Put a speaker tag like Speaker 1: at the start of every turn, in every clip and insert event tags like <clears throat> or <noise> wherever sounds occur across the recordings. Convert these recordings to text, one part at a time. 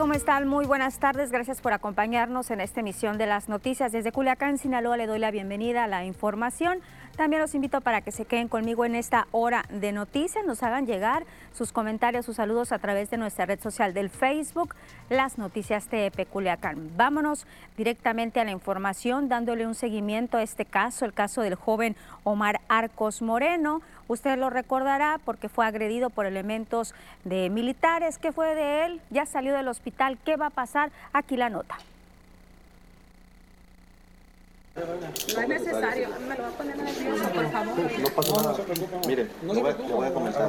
Speaker 1: ¿Cómo están? Muy buenas tardes. Gracias por acompañarnos en esta emisión de las noticias. Desde Culiacán, Sinaloa, le doy la bienvenida a la información. También los invito para que se queden conmigo en esta hora de noticias. Nos hagan llegar sus comentarios, sus saludos a través de nuestra red social del Facebook, Las Noticias TEP Culiacán. Vámonos directamente a la información, dándole un seguimiento a este caso, el caso del joven Omar Arcos Moreno. Usted lo recordará porque fue agredido por elementos de militares. ¿Qué fue de él? Ya salió del hospital. ¿Qué va a pasar? Aquí la nota.
Speaker 2: No es necesario, me lo va a poner nervioso, por favor. No pasa
Speaker 3: nada. Mire, no voy, a, voy a comenzar.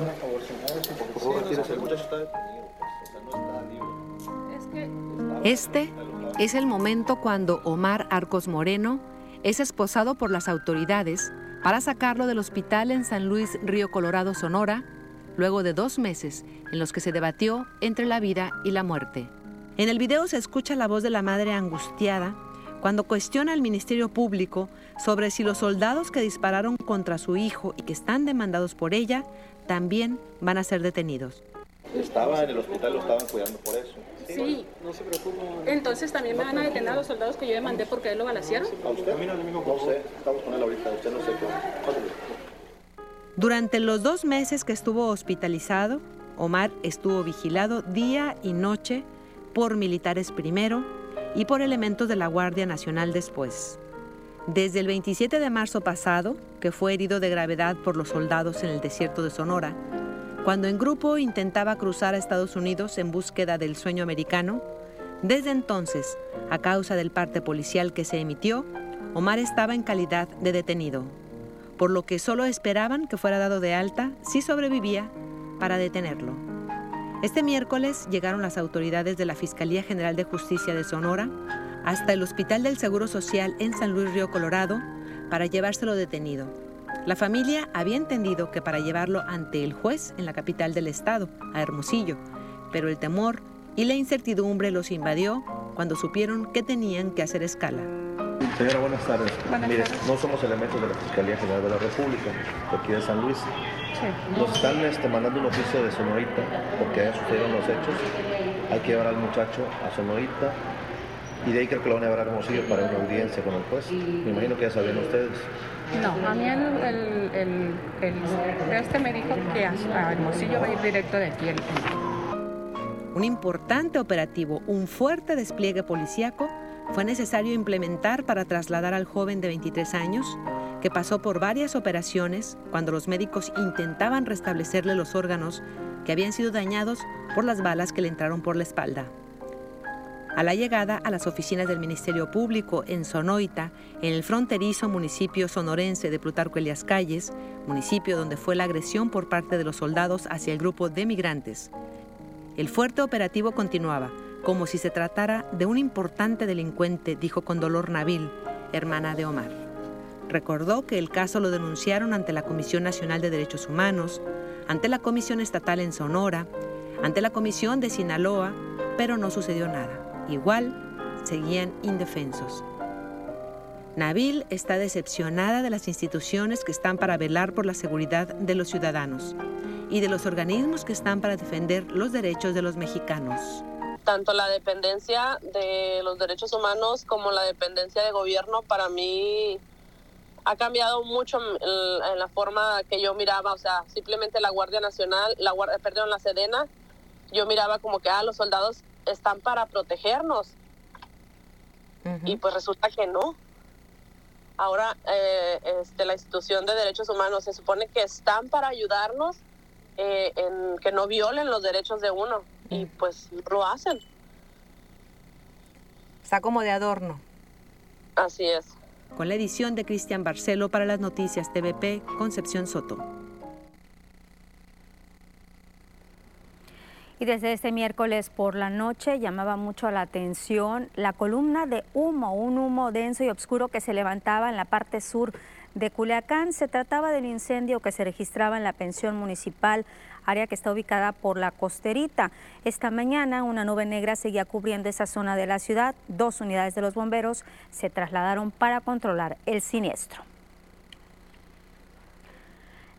Speaker 3: Por favor, retírese. El muchacho está detenido, pues.
Speaker 4: Este es el momento cuando Omar Arcos Moreno es esposado por las autoridades para sacarlo del hospital en San Luis Río Colorado, Sonora, luego de dos meses en los que se debatió entre la vida y la muerte. En el video se escucha la voz de la madre angustiada cuando cuestiona al Ministerio Público sobre si los soldados que dispararon contra su hijo y que están demandados por ella también van a ser detenidos.
Speaker 3: Estaba en el hospital, lo estaban cuidando por eso.
Speaker 2: Sí. No se preocupe. Entonces también me van a detener a los soldados que yo demandé porque él lo balacearon.
Speaker 3: ¿A usted? No sé, estamos con él ahorita, usted no sé qué.
Speaker 4: Durante los dos meses que estuvo hospitalizado, Omar estuvo vigilado día y noche por militares primero y por elementos de la Guardia Nacional después. Desde el 27 de marzo pasado, que fue herido de gravedad por los soldados en el desierto de Sonora, cuando en grupo intentaba cruzar a Estados Unidos en búsqueda del sueño americano, desde entonces, a causa del parte policial que se emitió, Omar estaba en calidad de detenido, por lo que solo esperaban que fuera dado de alta si sobrevivía para detenerlo. Este miércoles llegaron las autoridades de la Fiscalía General de Justicia de Sonora hasta el Hospital del Seguro Social en San Luis Río Colorado para llevárselo detenido. La familia había entendido que para llevarlo ante el juez en la capital del estado, a Hermosillo, pero el temor y la incertidumbre los invadió cuando supieron que tenían que hacer escala.
Speaker 3: Señora, buenas tardes. Mire, no somos elementos de la Fiscalía General de la República, aquí de San Luis. Nos están este, mandando un oficio de Sonorita porque hayan sucedido los hechos. Hay que llevar al muchacho a Sonorita y de ahí creo que lo van a llevar a Hermosillo para una audiencia con el juez. Me imagino que ya sabían ustedes.
Speaker 2: No, a mí el, el, este me dijo que a, Hermosillo va a ir directo de aquí.
Speaker 4: Un importante operativo, un fuerte despliegue policíaco fue necesario implementar para trasladar al joven de 23 años que pasó por varias operaciones cuando los médicos intentaban restablecerle los órganos que habían sido dañados por las balas que le entraron por la espalda. A la llegada a las oficinas del Ministerio Público en Sonoita, en el fronterizo municipio sonorense de Plutarco Elias Calles, municipio donde fue la agresión por parte de los soldados hacia el grupo de migrantes, el fuerte operativo continuaba, como si se tratara de un importante delincuente, dijo con dolor Nabil, hermana de Omar. Recordó que el caso lo denunciaron ante la Comisión Nacional de Derechos Humanos, ante la Comisión Estatal en Sonora, ante la Comisión de Sinaloa, pero no sucedió nada. Igual, seguían indefensos. Nabil está decepcionada de las instituciones que están para velar por la seguridad de los ciudadanos y de los organismos que están para defender los derechos de los mexicanos.
Speaker 5: Tanto la dependencia de los derechos humanos como la dependencia de gobierno para mí ha cambiado mucho en, la forma que yo miraba, o sea, simplemente la Guardia Nacional, la Guardia, perdón, la Sedena, yo miraba como que ah, los soldados están para protegernos. Y pues resulta que no. Ahora eh, este, la institución de derechos humanos se supone que están para ayudarnos eh, en que no violen los derechos de uno y pues lo hacen.
Speaker 4: Está como de adorno.
Speaker 5: Así es
Speaker 4: con la edición de Cristian Barcelo para las noticias TVP, Concepción Soto.
Speaker 1: Y desde este miércoles por la noche llamaba mucho la atención la columna de humo, un humo denso y oscuro que se levantaba en la parte sur de Culiacán. Se trataba del incendio que se registraba en la pensión municipal área que está ubicada por la costerita. Esta mañana una nube negra seguía cubriendo esa zona de la ciudad. Dos unidades de los bomberos se trasladaron para controlar el siniestro.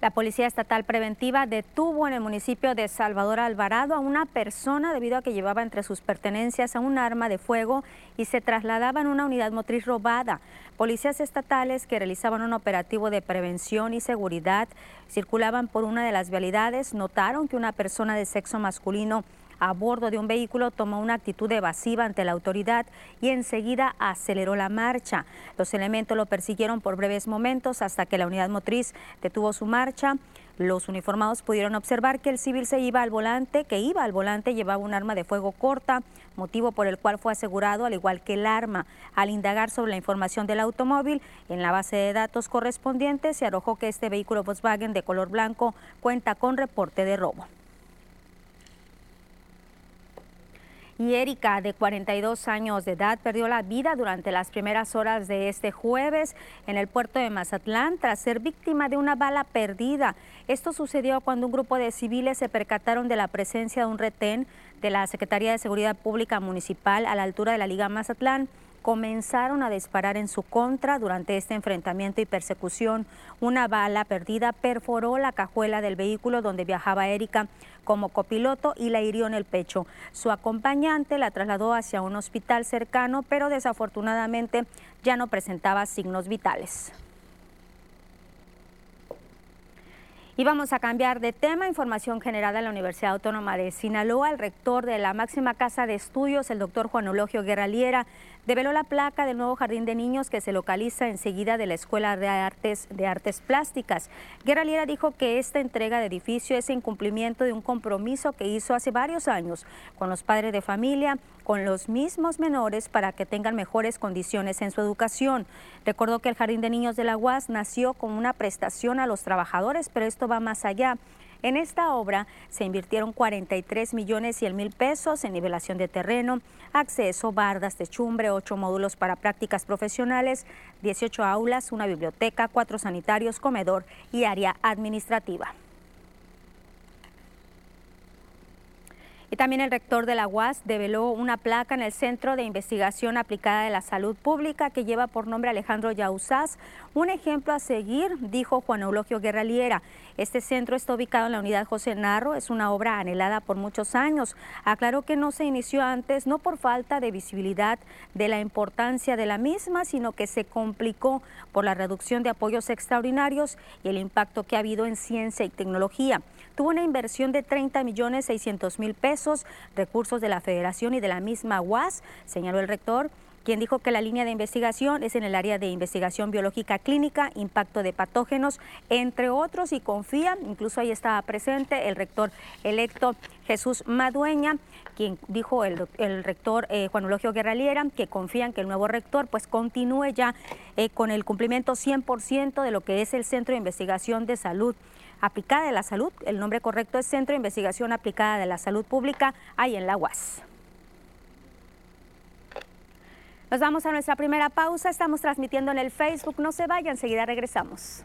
Speaker 1: La Policía Estatal Preventiva detuvo en el municipio de Salvador Alvarado a una persona debido a que llevaba entre sus pertenencias a un arma de fuego y se trasladaba en una unidad motriz robada. Policías estatales que realizaban un operativo de prevención y seguridad circulaban por una de las vialidades, notaron que una persona de sexo masculino a bordo de un vehículo tomó una actitud evasiva ante la autoridad y enseguida aceleró la marcha. Los elementos lo persiguieron por breves momentos hasta que la unidad motriz detuvo su marcha. Los uniformados pudieron observar que el civil se iba al volante, que iba al volante llevaba un arma de fuego corta, motivo por el cual fue asegurado, al igual que el arma. Al indagar sobre la información del automóvil, en la base de datos correspondiente se arrojó que este vehículo Volkswagen de color blanco cuenta con reporte de robo. Y Erika, de 42 años de edad, perdió la vida durante las primeras horas de este jueves en el puerto de Mazatlán tras ser víctima de una bala perdida. Esto sucedió cuando un grupo de civiles se percataron de la presencia de un retén de la Secretaría de Seguridad Pública Municipal a la altura de la Liga Mazatlán comenzaron a disparar en su contra durante este enfrentamiento y persecución. Una bala perdida perforó la cajuela del vehículo donde viajaba Erika como copiloto y la hirió en el pecho. Su acompañante la trasladó hacia un hospital cercano, pero desafortunadamente ya no presentaba signos vitales. Y vamos a cambiar de tema. Información generada en la Universidad Autónoma de Sinaloa. El rector de la máxima casa de estudios, el doctor Juan Ologio Guerraliera, develó la placa del nuevo jardín de niños que se localiza enseguida de la Escuela de Artes, de Artes Plásticas. Guerra Liera dijo que esta entrega de edificio es en cumplimiento de un compromiso que hizo hace varios años con los padres de familia, con los mismos menores para que tengan mejores condiciones en su educación. Recordó que el Jardín de Niños de la UAS nació con una prestación a los trabajadores, pero esto va más allá. En esta obra se invirtieron 43 millones 100 mil pesos en nivelación de terreno, acceso, bardas, techumbre, ocho módulos para prácticas profesionales, 18 aulas, una biblioteca, cuatro sanitarios, comedor y área administrativa. Y también el rector de la UAS develó una placa en el Centro de Investigación Aplicada de la Salud Pública que lleva por nombre Alejandro Yausás. Un ejemplo a seguir, dijo Juan Eulogio Guerraliera. Este centro está ubicado en la unidad José Narro, es una obra anhelada por muchos años. Aclaró que no se inició antes, no por falta de visibilidad de la importancia de la misma, sino que se complicó por la reducción de apoyos extraordinarios y el impacto que ha habido en ciencia y tecnología. Tuvo una inversión de 30 millones 600 mil pesos, recursos de la Federación y de la misma UAS, señaló el rector quien dijo que la línea de investigación es en el área de investigación biológica clínica, impacto de patógenos, entre otros, y confía, incluso ahí estaba presente el rector electo Jesús Madueña, quien dijo el, rector eh, Juan Eulogio Guerraliera, que confían que el nuevo rector pues continúe ya eh, con el cumplimiento 100% de lo que es el Centro de Investigación de Salud aplicada de la salud. El nombre correcto es Centro de Investigación Aplicada de la Salud Pública, ahí en la UAS. Nos vamos a nuestra primera pausa. Estamos transmitiendo en el Facebook. No se vayan, enseguida regresamos.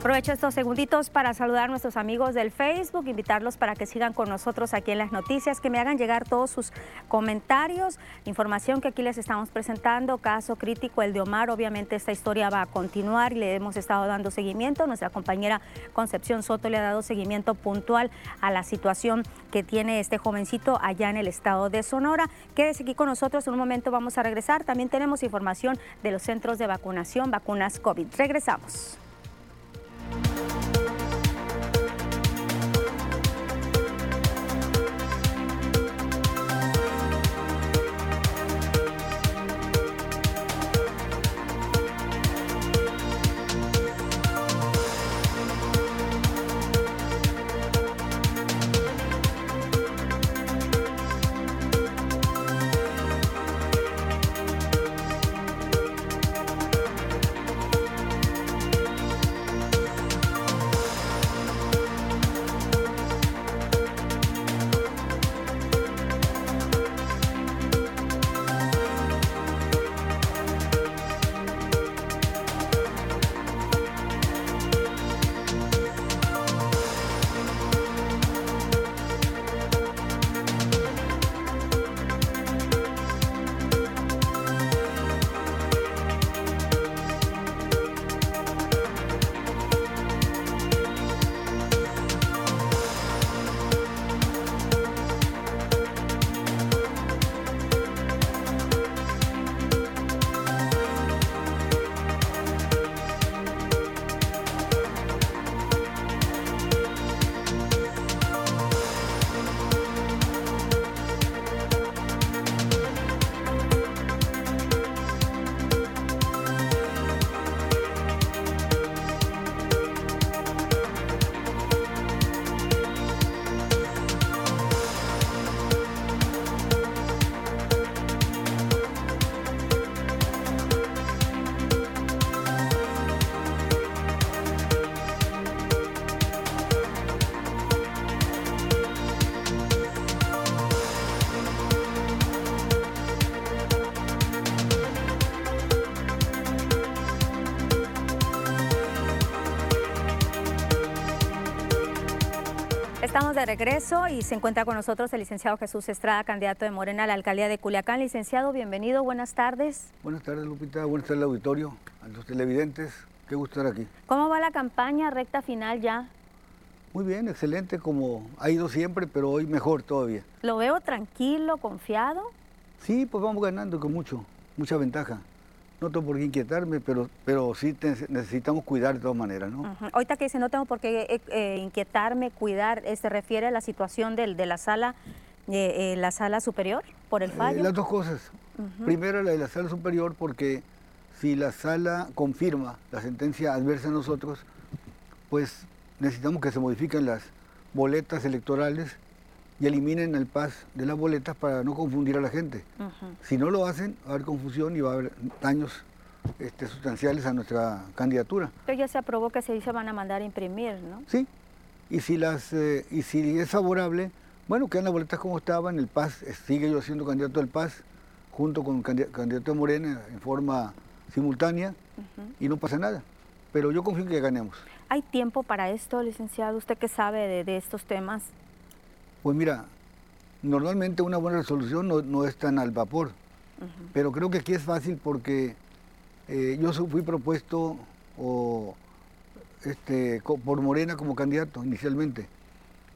Speaker 1: Aprovecho estos segunditos para saludar a nuestros amigos del Facebook, invitarlos para que sigan con nosotros aquí en las noticias, que me hagan llegar todos sus comentarios, información que aquí les estamos presentando, caso crítico el de Omar, obviamente esta historia va a continuar y le hemos estado dando seguimiento, nuestra compañera Concepción Soto le ha dado seguimiento puntual a la situación que tiene este jovencito allá en el estado de Sonora. Quédese aquí con nosotros, en un momento vamos a regresar, también tenemos información de los centros de vacunación, vacunas COVID. Regresamos. Thank you. Regreso y se encuentra con nosotros el licenciado Jesús Estrada, candidato de Morena a la alcaldía de Culiacán. Licenciado, bienvenido, buenas tardes.
Speaker 6: Buenas tardes, Lupita, buenas tardes al auditorio, a los televidentes. Qué gusto estar aquí.
Speaker 1: ¿Cómo va la campaña recta final ya?
Speaker 6: Muy bien, excelente, como ha ido siempre, pero hoy mejor todavía.
Speaker 1: ¿Lo veo tranquilo, confiado?
Speaker 6: Sí, pues vamos ganando con mucho, mucha ventaja. No tengo por qué inquietarme, pero, pero sí necesitamos cuidar de todas maneras, ¿no?
Speaker 1: Ahorita que dice no tengo por qué eh, eh, inquietarme, cuidar, ¿se refiere a la situación del, de la sala, eh, la sala superior por el fallo?
Speaker 6: las dos cosas. Primero la de la sala superior porque si la sala confirma la sentencia adversa a nosotros, pues necesitamos que se modifiquen las boletas electorales y eliminen el paz de las boletas para no confundir a la gente. Si no lo hacen, va a haber confusión y va a haber daños este, sustanciales a nuestra candidatura.
Speaker 1: Pero ya se aprobó que se dice van a mandar a imprimir, ¿no?
Speaker 6: Sí, y si, las, eh, y si es favorable, bueno, quedan las boletas como estaban, el PAS eh, sigue yo siendo candidato del PAS, junto con candidato de Morena en forma simultánea, y no pasa nada. Pero yo confío en que ganemos.
Speaker 1: ¿Hay tiempo para esto, licenciado? ¿Usted qué sabe de estos temas?
Speaker 6: Pues mira, normalmente una buena resolución no, es tan al vapor, pero creo que aquí es fácil porque eh, yo fui propuesto este, por Morena como candidato inicialmente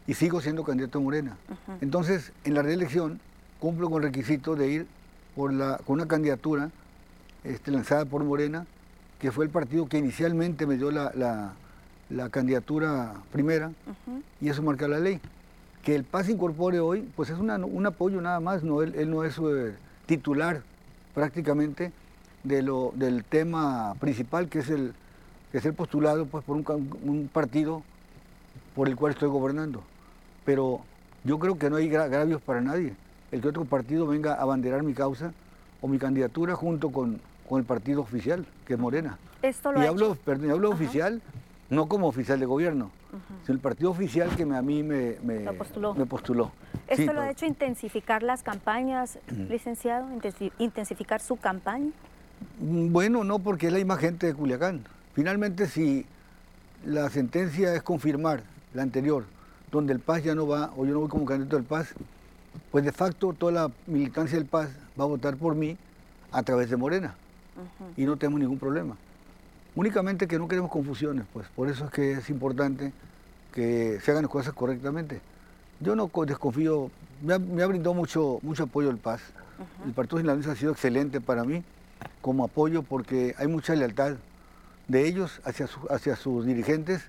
Speaker 6: y sigo siendo candidato a Morena. Entonces, en la reelección cumplo con el requisito de ir por la, con una candidatura este, lanzada por Morena, que fue el partido que inicialmente me dio la, candidatura primera, y eso marca la ley que el PAS incorpore hoy, pues es un apoyo nada más, no, él, no es eh, titular prácticamente de lo, del tema principal, que es el, que es el postulado pues, por un, partido por el cual estoy gobernando. Pero yo creo que no hay agravios para nadie. El que otro partido venga a abanderar mi causa o mi candidatura junto con, con el partido oficial, que es Morena.
Speaker 1: Esto lo
Speaker 6: y hablo, perdón, hablo oficial no como oficial de gobierno, el partido oficial que a mí me, postuló.
Speaker 1: ¿Esto lo ha hecho intensificar las campañas, licenciado? ¿Intensificar su campaña?
Speaker 6: Mm, bueno, no, porque es la misma gente de Culiacán. Finalmente, si la sentencia es confirmar la anterior, donde el PAS ya no va, o yo no voy como candidato del PAS, pues de facto toda la militancia del PAS va a votar por mí a través de Morena. Y no tenemos ningún problema. Únicamente que no queremos confusiones, pues por eso es que es importante que se hagan las cosas correctamente. Yo no desconfío, me ha, brindado mucho, mucho apoyo el PAS. El Partido Sinaloense ha sido excelente para mí como apoyo porque hay mucha lealtad de ellos hacia, hacia sus dirigentes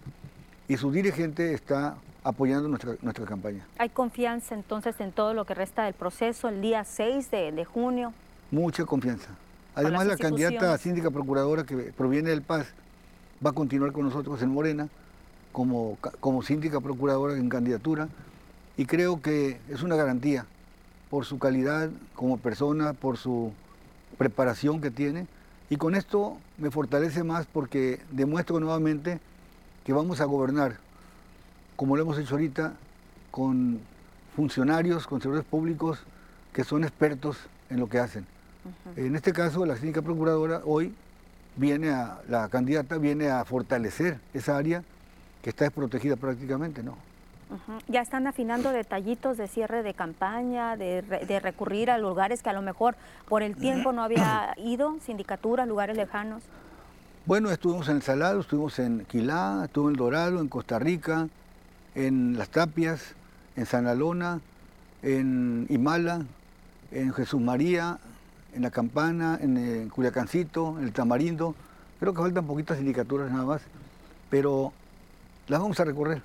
Speaker 6: y su dirigente está apoyando nuestra, nuestra campaña.
Speaker 1: ¿Hay confianza entonces en todo lo que resta del proceso el día 6 de, de junio?
Speaker 6: Mucha confianza. Además, la candidata síndica procuradora que proviene del Paz va a continuar con nosotros en Morena como, como síndica procuradora en candidatura y creo que es una garantía por su calidad como persona, por su preparación que tiene y con esto me fortalece más porque demuestro nuevamente que vamos a gobernar, como lo hemos hecho ahorita, con funcionarios, con servidores públicos que son expertos en lo que hacen. En este caso, la clínica procuradora hoy viene a, la candidata viene a fortalecer esa área que está desprotegida prácticamente, ¿no?
Speaker 1: Ya están afinando detallitos de cierre de campaña, de, recurrir a lugares que a lo mejor por el tiempo no había <clears throat> ido, sindicaturas, lugares lejanos.
Speaker 6: Bueno, estuvimos en El Salado, estuvimos en Quilá, estuve en El Dorado, en Costa Rica, en Las Tapias, en San Alona, en Imala, en Jesús María, en La Campana, en, el Culiacancito, en el Tamarindo. Creo que faltan poquitas sindicaturas nada más, pero las vamos a recorrer.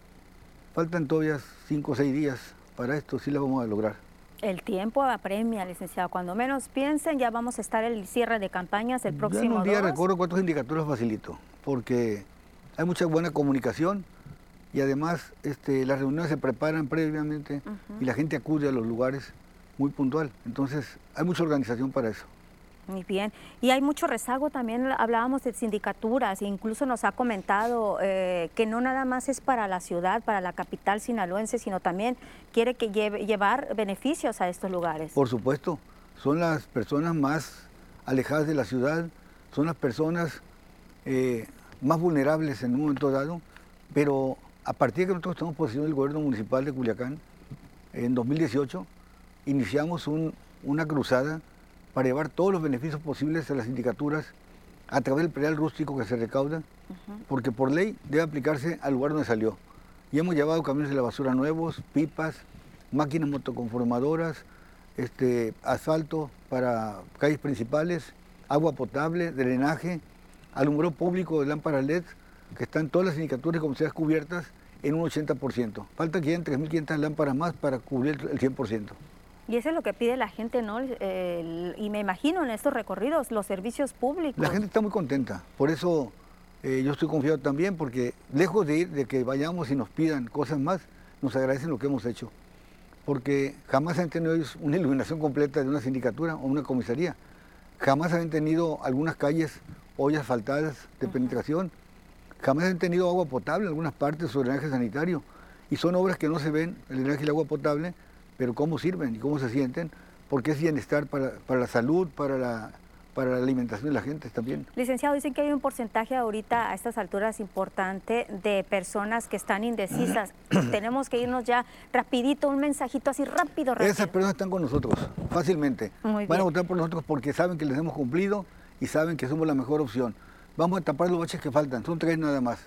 Speaker 6: Faltan todavía cinco o seis días para esto, sí las vamos a lograr.
Speaker 1: El tiempo apremia, licenciado. Cuando menos piensen, ya vamos a estar en el cierre de campañas el próximo
Speaker 6: ya en un día recorro cuatro sindicaturas facilito, porque hay mucha buena comunicación y además este, las reuniones se preparan previamente y la gente acude a los lugares muy puntual. Entonces, hay mucha organización para eso.
Speaker 1: Muy bien. Y hay mucho rezago también, hablábamos de sindicaturas, e incluso nos ha comentado eh, que no nada más es para la ciudad, para la capital sinaloense, sino también quiere que lleve, llevar beneficios a estos lugares.
Speaker 6: Por supuesto, son las personas más alejadas de la ciudad, son las personas eh, más vulnerables en un momento dado, pero a partir de que nosotros estamos posesión del gobierno municipal de Culiacán, en 2018, iniciamos una cruzada para llevar todos los beneficios posibles a las sindicaturas a través del predial rústico que se recauda, porque por ley debe aplicarse al lugar donde salió. Y hemos llevado camiones de la basura nuevos, pipas, máquinas motoconformadoras, este, asfalto para calles principales, agua potable, drenaje, alumbrado público de lámparas LED, que están todas las sindicaturas y comunidades cubiertas en un 80%. Falta que hayan 3.500 lámparas más para cubrir el 100%.
Speaker 1: Y eso es lo que pide la gente, ¿no? y me imagino en estos recorridos, los servicios públicos.
Speaker 6: La gente está muy contenta, por eso eh, yo estoy confiado también, porque lejos de ir, de que vayamos y nos pidan cosas más, nos agradecen lo que hemos hecho. Porque jamás han tenido una iluminación completa de una sindicatura o una comisaría. Jamás han tenido algunas calles, ollas asfaltadas de penetración Jamás han tenido agua potable en algunas partes su drenaje sanitario. Y son obras que no se ven, el drenaje y el agua potable, pero cómo sirven y cómo se sienten, porque es bienestar para, para la salud, para la, para la alimentación de la gente también.
Speaker 1: Licenciado, dicen que hay un porcentaje ahorita a estas alturas importante de personas que están indecisas. <clears throat> Tenemos que irnos ya rapidito, un mensajito así rápido, rápido.
Speaker 6: Esas personas están con nosotros, fácilmente. Van a votar por nosotros porque saben que les hemos cumplido y saben que somos la mejor opción. Vamos a tapar los baches que faltan, son tres nada más.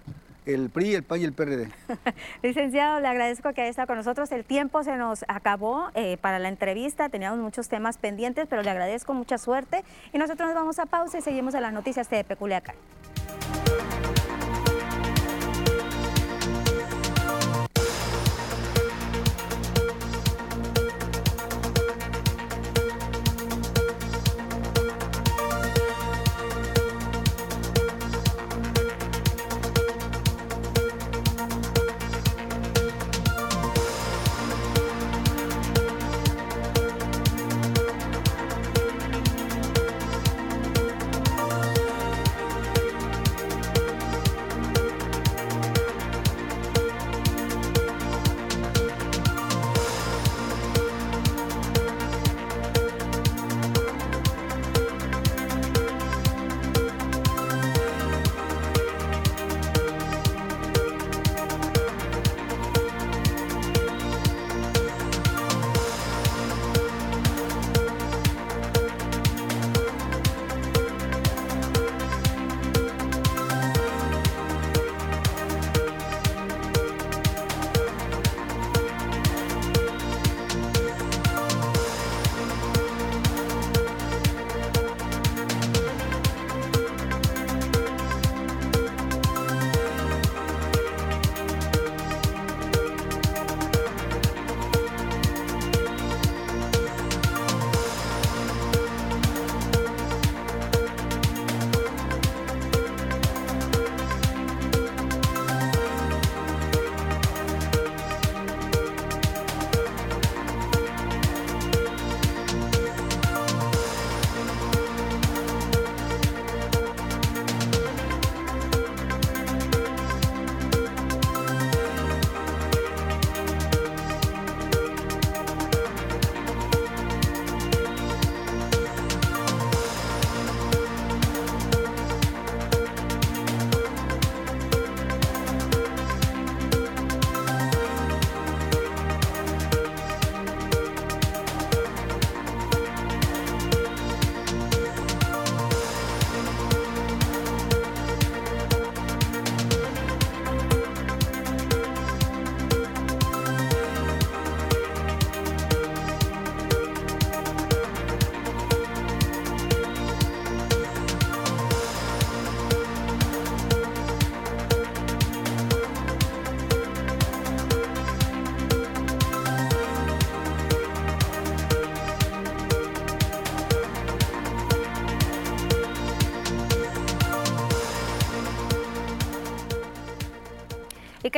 Speaker 6: El PRI, el PAN y el PRD. <laughs>
Speaker 1: Licenciado, le agradezco que haya estado con nosotros. El tiempo se nos acabó eh, para la entrevista, teníamos muchos temas pendientes, pero le agradezco mucha suerte. Y nosotros nos vamos a pausa y seguimos en las noticias de Peculiacán.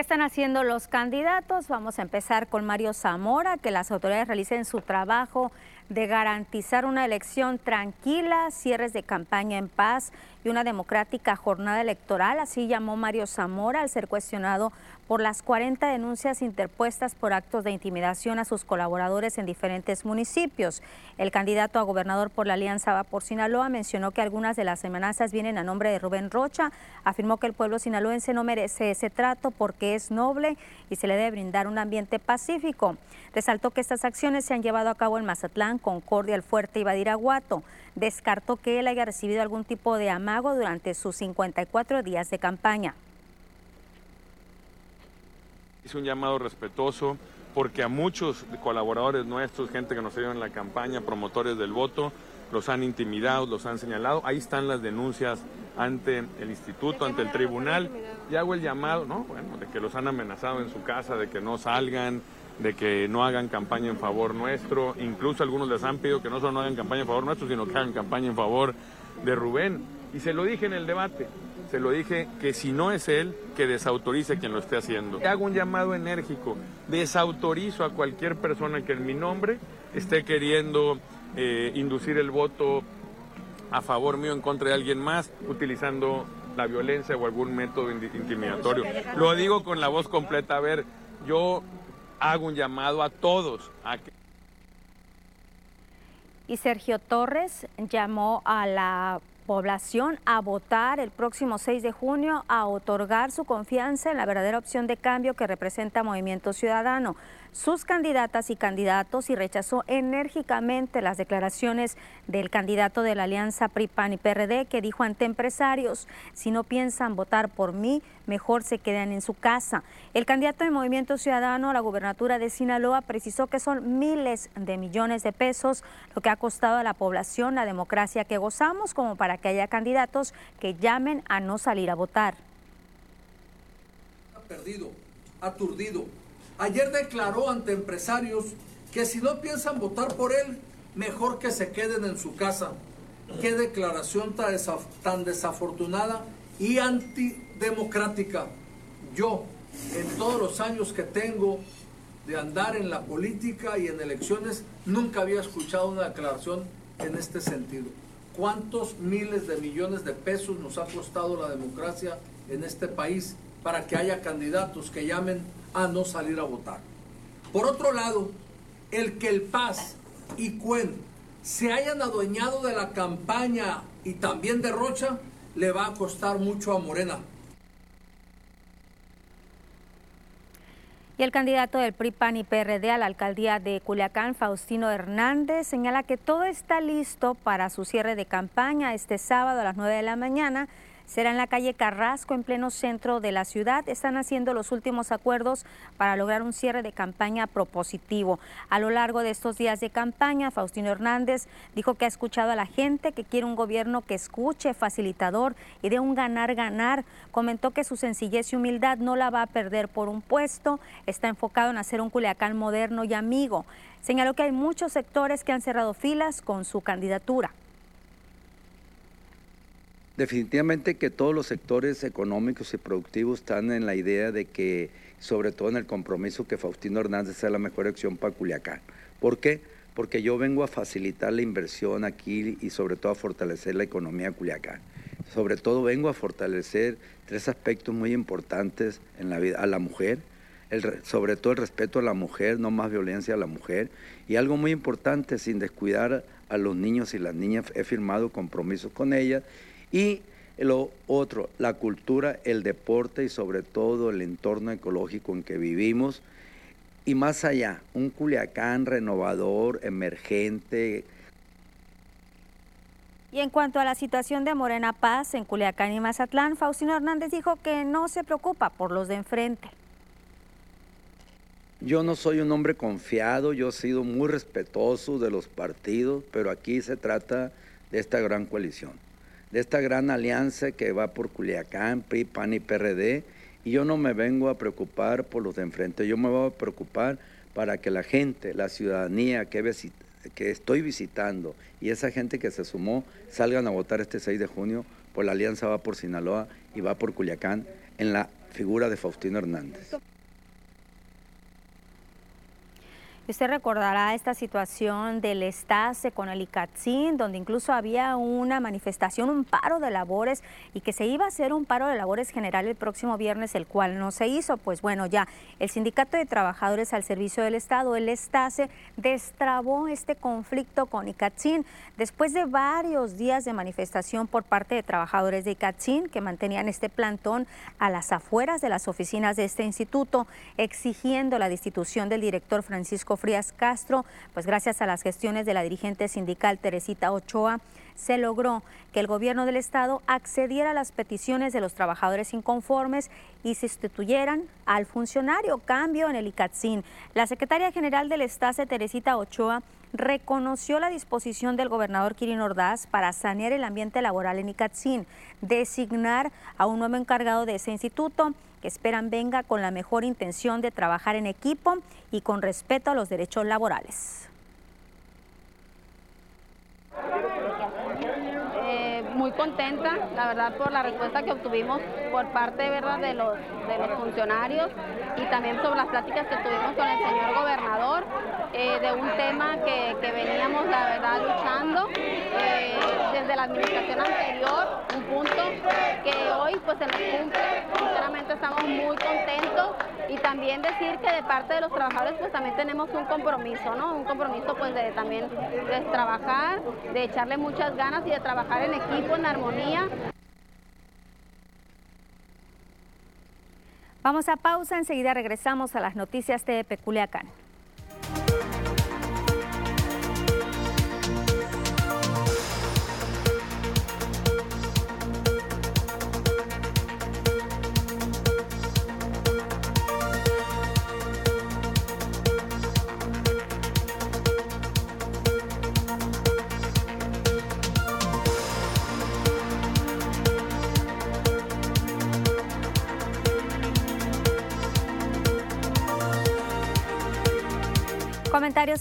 Speaker 1: Están haciendo los candidatos? Vamos a empezar con Mario Zamora, que las autoridades realicen su trabajo de garantizar una elección tranquila, cierres de campaña en paz y una democrática jornada electoral, así llamó Mario Zamora al ser cuestionado por las 40 denuncias interpuestas por actos de intimidación a sus colaboradores en diferentes municipios. El candidato a gobernador por la Alianza Va por Sinaloa mencionó que algunas de las amenazas vienen a nombre de Rubén Rocha. Afirmó que el pueblo sinaloense no merece ese trato porque es noble y se le debe brindar un ambiente pacífico. Resaltó que estas acciones se han llevado a cabo en Mazatlán, Concordia, El Fuerte y Badiraguato. Descartó que él haya recibido algún tipo de amago durante sus 54 días de campaña.
Speaker 7: Hice un llamado respetuoso porque a muchos colaboradores nuestros, gente que nos ayuda en la campaña, promotores del voto, los han intimidado, los han señalado. Ahí están las denuncias ante el instituto, ante el tribunal. Y hago el llamado, ¿no? Bueno, de que los han amenazado en su casa, de que no salgan, de que no hagan campaña en favor nuestro. Incluso algunos les han pedido que no solo no hagan campaña en favor nuestro, sino que hagan campaña en favor de Rubén. Y se lo dije en el debate se lo dije que si no es él, que desautorice quien lo esté haciendo. Hago un llamado enérgico, desautorizo a cualquier persona que en mi nombre esté queriendo eh, inducir el voto a favor mío en contra de alguien más, utilizando la violencia o algún método intimidatorio. Lo digo con la voz completa, a ver, yo hago un llamado a todos a que...
Speaker 1: Y Sergio Torres llamó a la población a votar el próximo 6 de junio, a otorgar su confianza en la verdadera opción de cambio que representa Movimiento Ciudadano sus candidatas y candidatos y rechazó enérgicamente las declaraciones del candidato de la alianza PRI-PAN y PRD que dijo ante empresarios, si no piensan votar por mí, mejor se quedan en su casa. El candidato de Movimiento Ciudadano a la gubernatura de Sinaloa precisó que son miles de millones de pesos lo que ha costado a la población la democracia que gozamos como para que haya candidatos que llamen a no salir a votar.
Speaker 8: Perdido, aturdido Ayer declaró ante empresarios que si no piensan votar por él, mejor que se queden en su casa. Qué declaración tan desafortunada y antidemocrática. Yo, en todos los años que tengo de andar en la política y en elecciones, nunca había escuchado una declaración en este sentido. ¿Cuántos miles de millones de pesos nos ha costado la democracia en este país para que haya candidatos que llamen a no salir a votar. Por otro lado, el que el Paz y Cuen se hayan adueñado de la campaña y también de Rocha, le va a costar mucho a Morena.
Speaker 1: Y el candidato del PRI, PAN y PRD a la alcaldía de Culiacán, Faustino Hernández, señala que todo está listo para su cierre de campaña este sábado a las 9 de la mañana será en la calle Carrasco, en pleno centro de la ciudad. Están haciendo los últimos acuerdos para lograr un cierre de campaña propositivo. A lo largo de estos días de campaña, Faustino Hernández dijo que ha escuchado a la gente, que quiere un gobierno que escuche, facilitador y de un ganar-ganar. Comentó que su sencillez y humildad no la va a perder por un puesto. Está enfocado en hacer un Culiacán moderno y amigo. Señaló que hay muchos sectores que han cerrado filas con su candidatura.
Speaker 9: Definitivamente que todos los sectores económicos y productivos están en la idea de que, sobre todo en el compromiso, que Faustino Hernández sea la mejor opción para Culiacán. ¿Por qué? Porque yo vengo a facilitar la inversión aquí y sobre todo a fortalecer la economía de Culiacán. Sobre todo vengo a fortalecer tres aspectos muy importantes en la vida, a la mujer, sobre todo el respeto a la mujer, no más violencia a la mujer, y algo muy importante, sin descuidar a los niños y las niñas, he firmado compromisos con ellas y lo otro, la cultura, el deporte y sobre todo el entorno ecológico en que vivimos. Y más allá, un Culiacán renovador, emergente.
Speaker 1: Y en cuanto a la situación de Morena Paz en Culiacán y Mazatlán, Faustino Hernández dijo que no se preocupa por los de enfrente.
Speaker 9: Yo no soy un hombre confiado, yo he sido muy respetuoso de los partidos, pero aquí se trata de esta gran coalición de esta gran alianza que va por Culiacán, PRI, PAN y PRD, y yo no me vengo a preocupar por los de enfrente, yo me voy a preocupar para que la gente, la ciudadanía que, estoy visitando y esa gente que se sumó salgan a votar este 6 de junio por la alianza va por Sinaloa y va por Culiacán en la figura de Faustino Hernández.
Speaker 1: Usted recordará esta situación del Estase con el ICATSIN, donde incluso había una manifestación, un paro de labores y que se iba a hacer un paro de labores general el próximo viernes, el cual no se hizo. Pues bueno, ya el Sindicato de Trabajadores al Servicio del Estado, el Estase, destrabó este conflicto con ICATSIN después de varios días de manifestación por parte de trabajadores de ICATSIN que mantenían este plantón a las afueras de las oficinas de este instituto, exigiendo la destitución del director Francisco Frías Castro, pues gracias a las gestiones de la dirigente sindical Teresita Ochoa, se logró que el gobierno del estado accediera a las peticiones de los trabajadores inconformes y sustituyeran al funcionario cambio en el ICATSIN. La secretaria general del Estado, Teresita Ochoa, reconoció la disposición del gobernador Kirin Ordaz para sanear el ambiente laboral en ICATSIN, designar a un nuevo encargado de ese instituto que esperan venga con la mejor intención de trabajar en equipo y con respeto a los derechos laborales.
Speaker 10: Eh, muy contenta, la verdad, por la respuesta que obtuvimos por parte ¿verdad? De, los, de los funcionarios y también sobre las pláticas que tuvimos con el señor gobernador eh, de un tema que, veníamos, la verdad, luchando eh, desde la administración anterior, un punto que hoy pues se nos cumple. Sinceramente estamos muy contentos y también decir que de parte de los trabajadores pues también tenemos un compromiso, ¿no? Un compromiso pues de también de trabajar, de echarle muchas ganas y de trabajar en equipo, en armonía.
Speaker 1: Vamos a pausa, enseguida regresamos a las noticias de Peculiacán.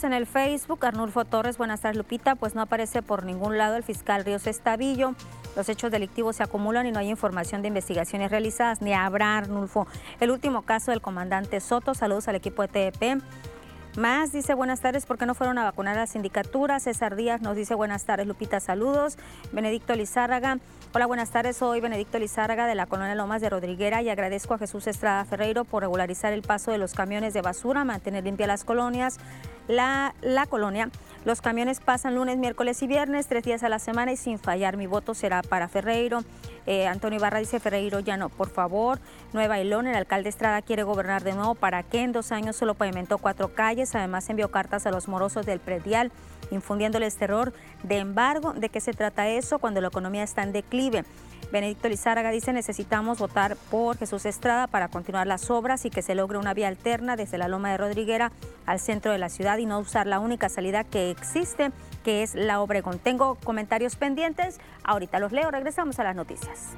Speaker 1: En el Facebook. Arnulfo Torres, buenas tardes Lupita. Pues no aparece por ningún lado el fiscal Ríos Estavillo. Los hechos delictivos se acumulan y no hay información de investigaciones realizadas, ni habrá Arnulfo. El último caso del comandante Soto. Saludos al equipo de TEP. Más dice buenas tardes, ¿por qué no fueron a vacunar a la sindicatura? César Díaz nos dice buenas tardes, Lupita, saludos. Benedicto Lizárraga, hola, buenas tardes, soy Benedicto Lizárraga de la colonia Lomas de Rodriguera y agradezco a Jesús Estrada Ferreiro por regularizar el paso de los camiones de basura, mantener limpia las colonias la, la colonia. Los camiones pasan lunes, miércoles y viernes, tres días a la semana y sin fallar. Mi voto será para Ferreiro. Eh, Antonio Ibarra dice Ferreiro ya no, por favor. Nueva Ilón, el alcalde Estrada quiere gobernar de nuevo. ¿Para qué? En dos años solo pavimentó cuatro calles. Además envió cartas a los morosos del predial infundiéndoles terror de embargo. ¿De qué se trata eso cuando la economía está en declive? Benedicto Lizárraga dice necesitamos votar por Jesús Estrada para continuar las obras y que se logre una vía alterna desde la Loma de Rodriguera al centro de la ciudad y no usar la única salida que existe, que es la Obregón. Tengo comentarios pendientes, ahorita los leo, regresamos a las noticias.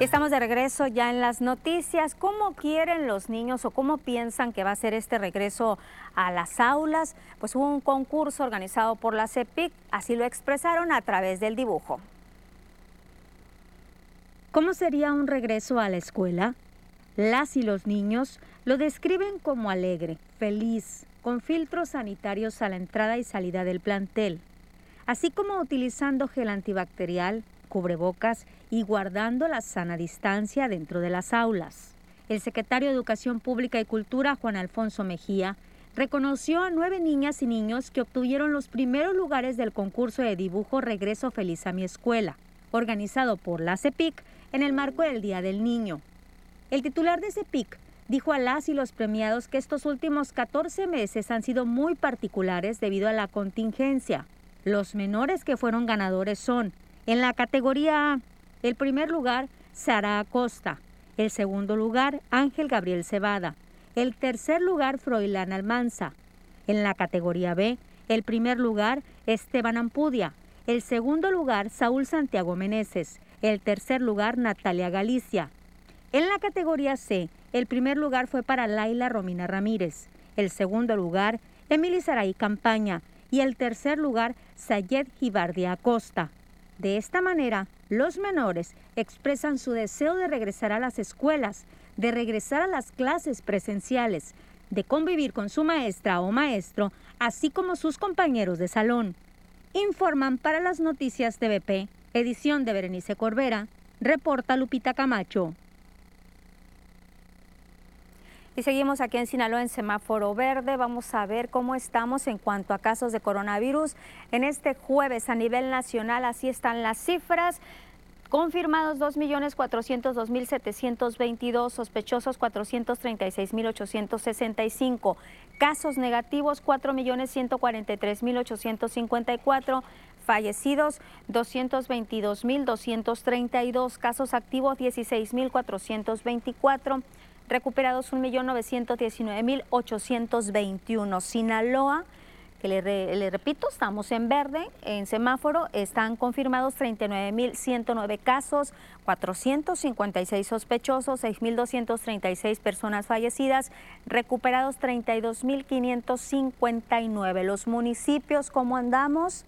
Speaker 1: Estamos de regreso ya en las noticias. ¿Cómo quieren los niños o cómo piensan que va a ser este regreso a las aulas? Pues hubo un concurso organizado por la CEPIC, así lo expresaron a través del dibujo. ¿Cómo sería un regreso a la escuela? Las y los niños lo describen como alegre, feliz, con filtros sanitarios a la entrada y salida del plantel, así como utilizando gel antibacterial, cubrebocas y guardando la sana distancia dentro de las aulas. El secretario de Educación Pública y Cultura, Juan Alfonso Mejía, reconoció a nueve niñas y niños que obtuvieron los primeros lugares del concurso de dibujo Regreso Feliz a mi Escuela, organizado por la CEPIC en el marco del Día del Niño. El titular de CEPIC dijo a las y los premiados que estos últimos 14 meses han sido muy particulares debido a la contingencia. Los menores que fueron ganadores son, en la categoría A, el primer lugar, Sara Acosta, el segundo lugar, Ángel Gabriel Cebada, el tercer lugar, Froilán Almanza. En la categoría B, el primer lugar, Esteban Ampudia. El segundo lugar, Saúl Santiago Meneses. El tercer lugar, Natalia Galicia. En la categoría C, el primer lugar fue para Laila Romina Ramírez. El segundo lugar, Emily Saray Campaña. Y el tercer lugar, Sayed Gibardia Acosta. De esta manera, los menores expresan su deseo de regresar a las escuelas de regresar a las clases presenciales, de convivir con su maestra o maestro, así como sus compañeros de salón. Informan para las noticias de BP, edición de Berenice Corbera, reporta Lupita Camacho. Y seguimos aquí en Sinaloa en semáforo verde. Vamos a ver cómo estamos en cuanto a casos de coronavirus. En este jueves a nivel nacional así están las cifras. Confirmados 2.402.722, sospechosos 436.865, casos negativos 4.143.854, fallecidos 222.232, casos activos 16.424, recuperados 1.919.821. Sinaloa que le, repito, estamos en verde, en semáforo, están confirmados 39.109 casos, 456 sospechosos, 6.236 personas fallecidas, recuperados 32.559. Los municipios, ¿cómo andamos?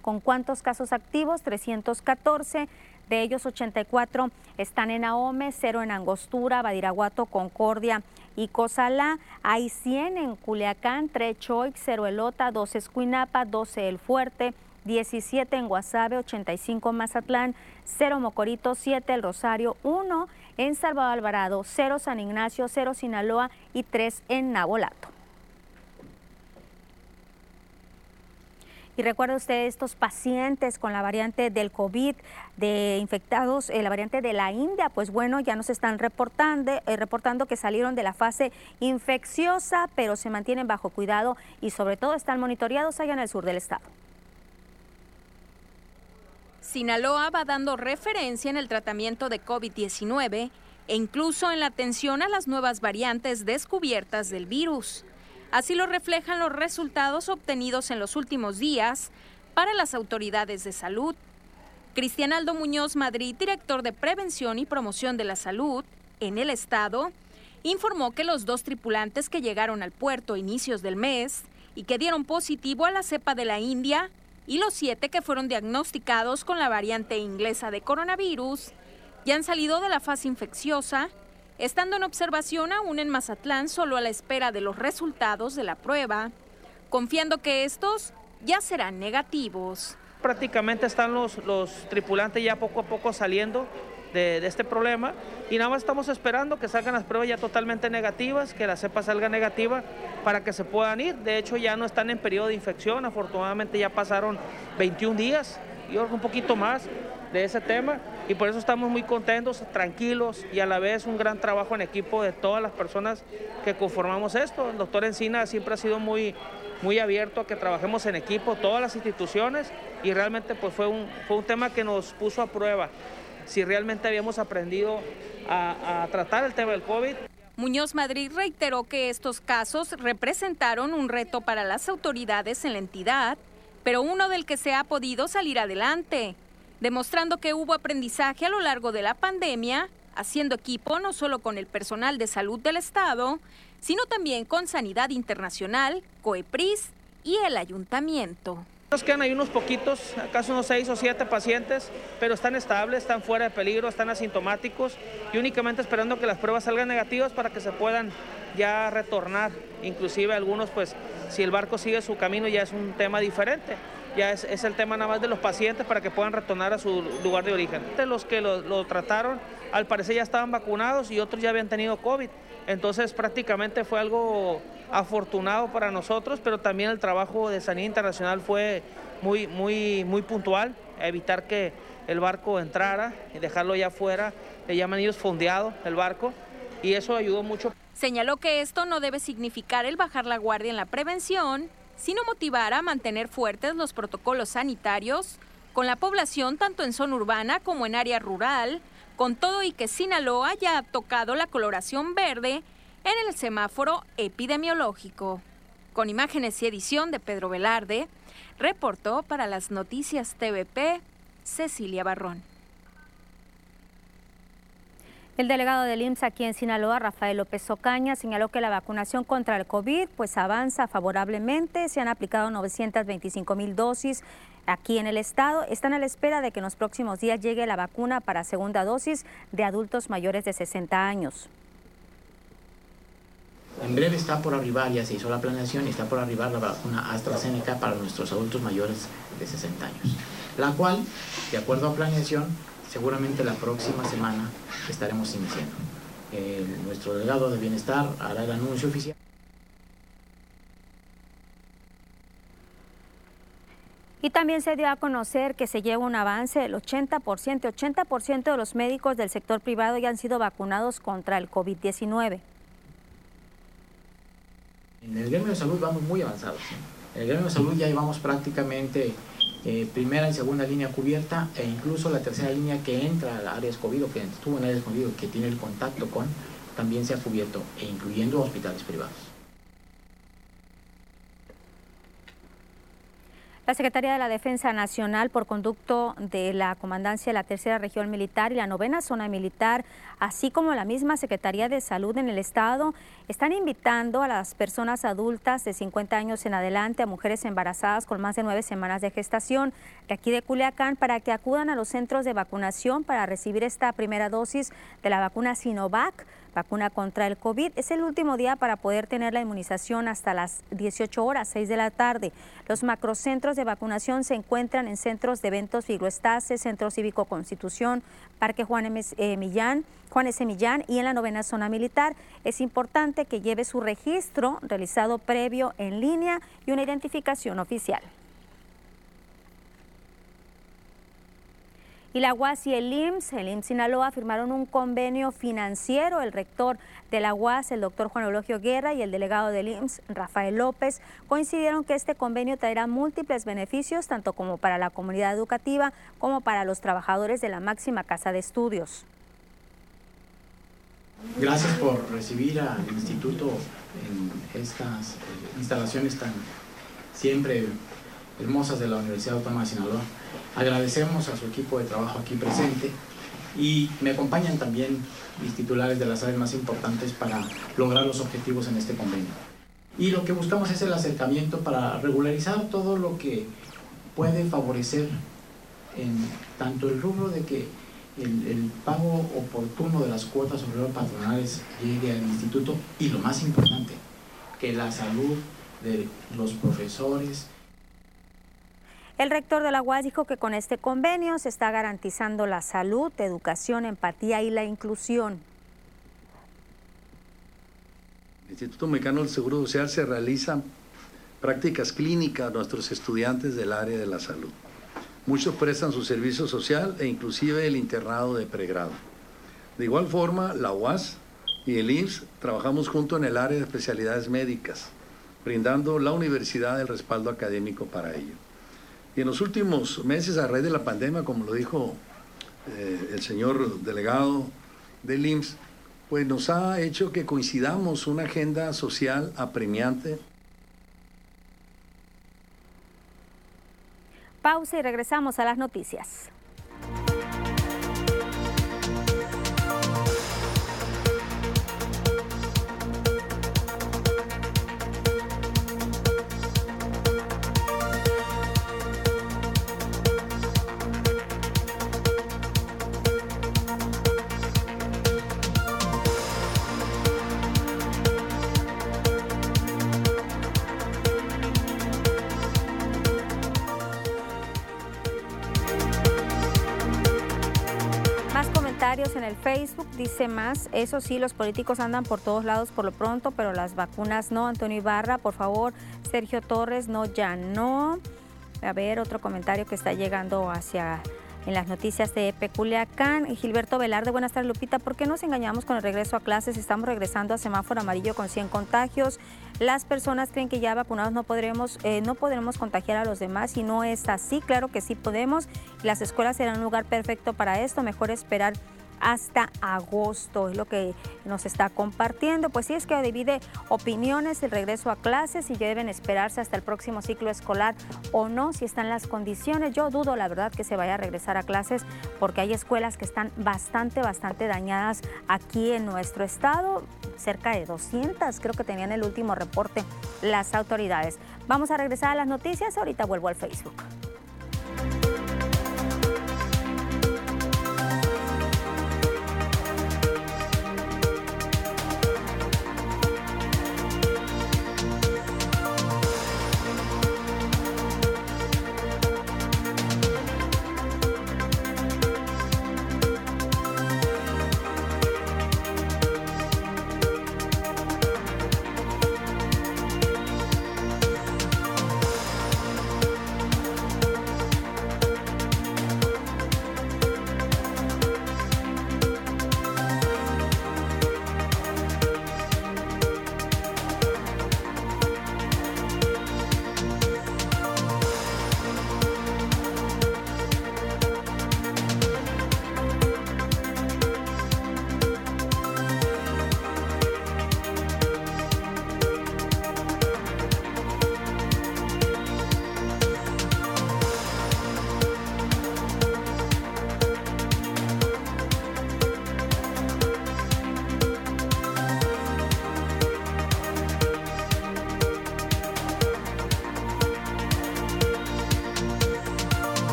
Speaker 1: ¿Con cuántos casos activos? 314. De ellos, 84 están en Ahome, 0 en Angostura, Badiraguato, Concordia y Cozalá. Hay 100 en Culiacán, 3 Choix, 0 Elota, 12 Escuinapa, 12 El Fuerte, 17 en Guasave, 85 Mazatlán, 0 Mocorito, 7 El Rosario, 1 en Salvador Alvarado, 0 San Ignacio, 0 Sinaloa y 3 en Nabolato. Y recuerde usted estos pacientes con la variante del COVID, de infectados, eh, la variante de la India, pues bueno, ya nos están reportando, eh, reportando que salieron de la fase infecciosa, pero se mantienen bajo cuidado y sobre todo están monitoreados allá en el sur del estado.
Speaker 11: Sinaloa va dando referencia en el tratamiento de COVID-19 e incluso en la atención a las nuevas variantes descubiertas del virus. Así lo reflejan los resultados obtenidos en los últimos días para las autoridades de salud. Cristian Aldo Muñoz Madrid, director de Prevención y Promoción de la Salud en el Estado, informó que los dos tripulantes que llegaron al puerto a inicios del mes y que dieron positivo a la cepa de la India y los siete que fueron diagnosticados con la variante inglesa de coronavirus ya han salido de la fase infecciosa estando en observación aún en Mazatlán solo a la espera de los resultados de la prueba, confiando que estos ya serán negativos.
Speaker 12: Prácticamente están los, tripulantes ya poco a poco saliendo de, este problema y nada más estamos esperando que salgan las pruebas ya totalmente negativas, que la cepa salga negativa para que se puedan ir. De hecho ya no están en periodo de infección, afortunadamente ya pasaron 21 días y un poquito más de ese tema y por eso estamos muy contentos, tranquilos y a la vez un gran trabajo en equipo de todas las personas que conformamos esto. El doctor Encina siempre ha sido muy, muy abierto a que trabajemos en equipo, todas las instituciones y realmente pues fue un, fue un tema que nos puso a prueba si realmente habíamos aprendido a, a tratar el tema del COVID.
Speaker 11: Muñoz Madrid reiteró que estos casos representaron un reto para las autoridades en la entidad, pero uno del que se ha podido salir adelante demostrando que hubo aprendizaje a lo largo de la pandemia, haciendo equipo no solo con el personal de salud del Estado, sino también con Sanidad Internacional, COEPRIS y el ayuntamiento.
Speaker 12: Nos quedan ahí unos poquitos, acaso unos seis o siete pacientes, pero están estables, están fuera de peligro, están asintomáticos y únicamente esperando que las pruebas salgan negativas para que se puedan ya retornar. Inclusive algunos, pues, si el barco sigue su camino ya es un tema diferente. Ya es, el tema nada más de los pacientes para que puedan retornar a su lugar de origen. Los que lo, trataron, al parecer ya estaban vacunados y otros ya habían tenido COVID. Entonces prácticamente fue algo afortunado para nosotros, pero también el trabajo de Sanidad Internacional fue muy, muy, muy puntual, evitar que el barco entrara y dejarlo ya afuera, le llaman ellos fondeado el barco, y eso ayudó mucho.
Speaker 11: Señaló que esto no debe significar el bajar la guardia en la prevención, sino motivar a mantener fuertes los protocolos sanitarios con la población tanto en zona urbana como en área rural, con todo y que Sinaloa ya ha tocado la coloración verde en el semáforo epidemiológico. Con imágenes y edición de Pedro Velarde, reportó para las noticias TVP Cecilia Barrón.
Speaker 1: El delegado del IMSS aquí en Sinaloa, Rafael López Ocaña, señaló que la vacunación contra el COVID pues avanza favorablemente. Se han aplicado 925 mil dosis aquí en el estado. Están a la espera de que en los próximos días llegue la vacuna para segunda dosis de adultos mayores de 60 años.
Speaker 13: En breve está por arribar, ya se hizo la planeación y está por arribar la vacuna AstraZeneca para nuestros adultos mayores de 60 años, la cual, de acuerdo a planeación, seguramente la próxima semana estaremos iniciando. nuestro delegado de bienestar hará el anuncio oficial.
Speaker 1: Y también se dio a conocer que se lleva un avance del 80%, 80% de los médicos del sector privado ya han sido vacunados contra el COVID-19.
Speaker 13: En el gremio de salud vamos muy avanzados. En el gremio de salud ya llevamos prácticamente eh, primera y segunda línea cubierta e incluso la tercera línea que entra a áreas COVID o que estuvo en áreas COVID que tiene el contacto con, también se ha cubierto, e incluyendo hospitales privados.
Speaker 1: La Secretaría de la Defensa Nacional, por conducto de la Comandancia de la Tercera Región Militar y la Novena Zona Militar, así como la misma Secretaría de Salud en el Estado, están invitando a las personas adultas de 50 años en adelante, a mujeres embarazadas con más de nueve semanas de gestación de aquí de Culiacán, para que acudan a los centros de vacunación para recibir esta primera dosis de la vacuna Sinovac vacuna contra el COVID. Es el último día para poder tener la inmunización hasta las 18 horas, 6 de la tarde. Los macrocentros de vacunación se encuentran en centros de eventos Figroestase, Centro Cívico Constitución, Parque Juan. Eh, Millán, Juan S. Millán y en la novena zona militar. Es importante que lleve su registro realizado previo en línea y una identificación oficial. Y la UAS y el IMSS, el IMSS Sinaloa, firmaron un convenio financiero. El rector de la UAS, el doctor Juan Eulogio Guerra, y el delegado del IMSS, Rafael López, coincidieron que este convenio traerá múltiples beneficios, tanto como para la comunidad educativa como para los trabajadores de la máxima casa de estudios.
Speaker 13: Gracias por recibir al instituto en estas eh, instalaciones tan siempre hermosas de la Universidad Autónoma de Sinaloa. Agradecemos a su equipo de trabajo aquí presente y me acompañan también mis titulares de las áreas más importantes para lograr los objetivos en este convenio. Y lo que buscamos es el acercamiento para regularizar todo lo que puede favorecer en tanto el rubro de que el, pago oportuno de las cuotas obrero patronales llegue al instituto y lo más importante, que la salud de los profesores,
Speaker 1: el rector de la UAS dijo que con este convenio se está garantizando la salud, educación, empatía y la inclusión.
Speaker 14: El Instituto Mexicano del Seguro Social se realizan prácticas clínicas a nuestros estudiantes del área de la salud. Muchos prestan su servicio social e inclusive el internado de pregrado. De igual forma, la UAS y el IMSS trabajamos juntos en el área de especialidades médicas, brindando la universidad el respaldo académico para ello. Y en los últimos meses, a raíz de la pandemia, como lo dijo eh, el señor delegado del IMSS, pues nos ha hecho que coincidamos una agenda social apremiante.
Speaker 1: Pausa y regresamos a las noticias. En el Facebook. Dice más, eso sí, los políticos andan por todos lados por lo pronto, pero las vacunas no. Antonio Ibarra, por favor. Sergio Torres, no, ya no. A ver, otro comentario que está llegando hacia en las noticias de Peculiacán. Gilberto Velarde, buenas tardes Lupita. ¿Por qué nos engañamos con el regreso a clases? Estamos regresando a semáforo amarillo con 100 contagios. Las personas creen que ya vacunados no podremos, eh, no podremos contagiar a los demás y no es así. Claro que sí podemos. Las escuelas serán un lugar perfecto para esto. Mejor esperar hasta agosto, es lo que nos está compartiendo. Pues sí es que divide opiniones el regreso a clases y deben esperarse hasta el próximo ciclo escolar o no, si están las condiciones. Yo dudo, la verdad, que se vaya a regresar a clases porque hay escuelas que están bastante, bastante dañadas aquí en nuestro estado, cerca de 200, creo que tenían el último reporte las autoridades. Vamos a regresar a las noticias, ahorita vuelvo al Facebook.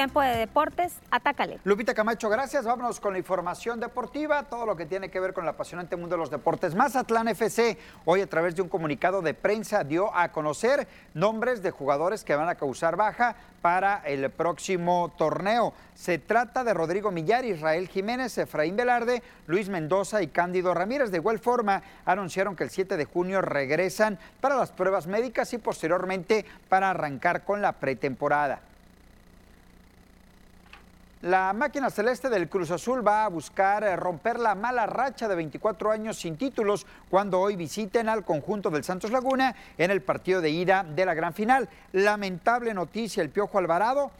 Speaker 1: Tiempo de deportes, atácale.
Speaker 15: Lupita Camacho, gracias. Vámonos con la información deportiva, todo lo que tiene que ver con el apasionante mundo de los deportes. Mazatlán FC hoy a través de un comunicado de prensa dio a conocer nombres de jugadores que van a causar baja para el próximo torneo. Se trata de Rodrigo Millar, Israel Jiménez, Efraín Velarde, Luis Mendoza y Cándido Ramírez. De igual forma, anunciaron que el 7 de junio regresan para las pruebas médicas y posteriormente para arrancar con la pretemporada. La máquina celeste del Cruz Azul va a buscar eh, romper la mala racha de 24 años sin títulos cuando hoy visiten al conjunto del Santos Laguna en el partido de ida de la gran final. Lamentable noticia, el Piojo Alvarado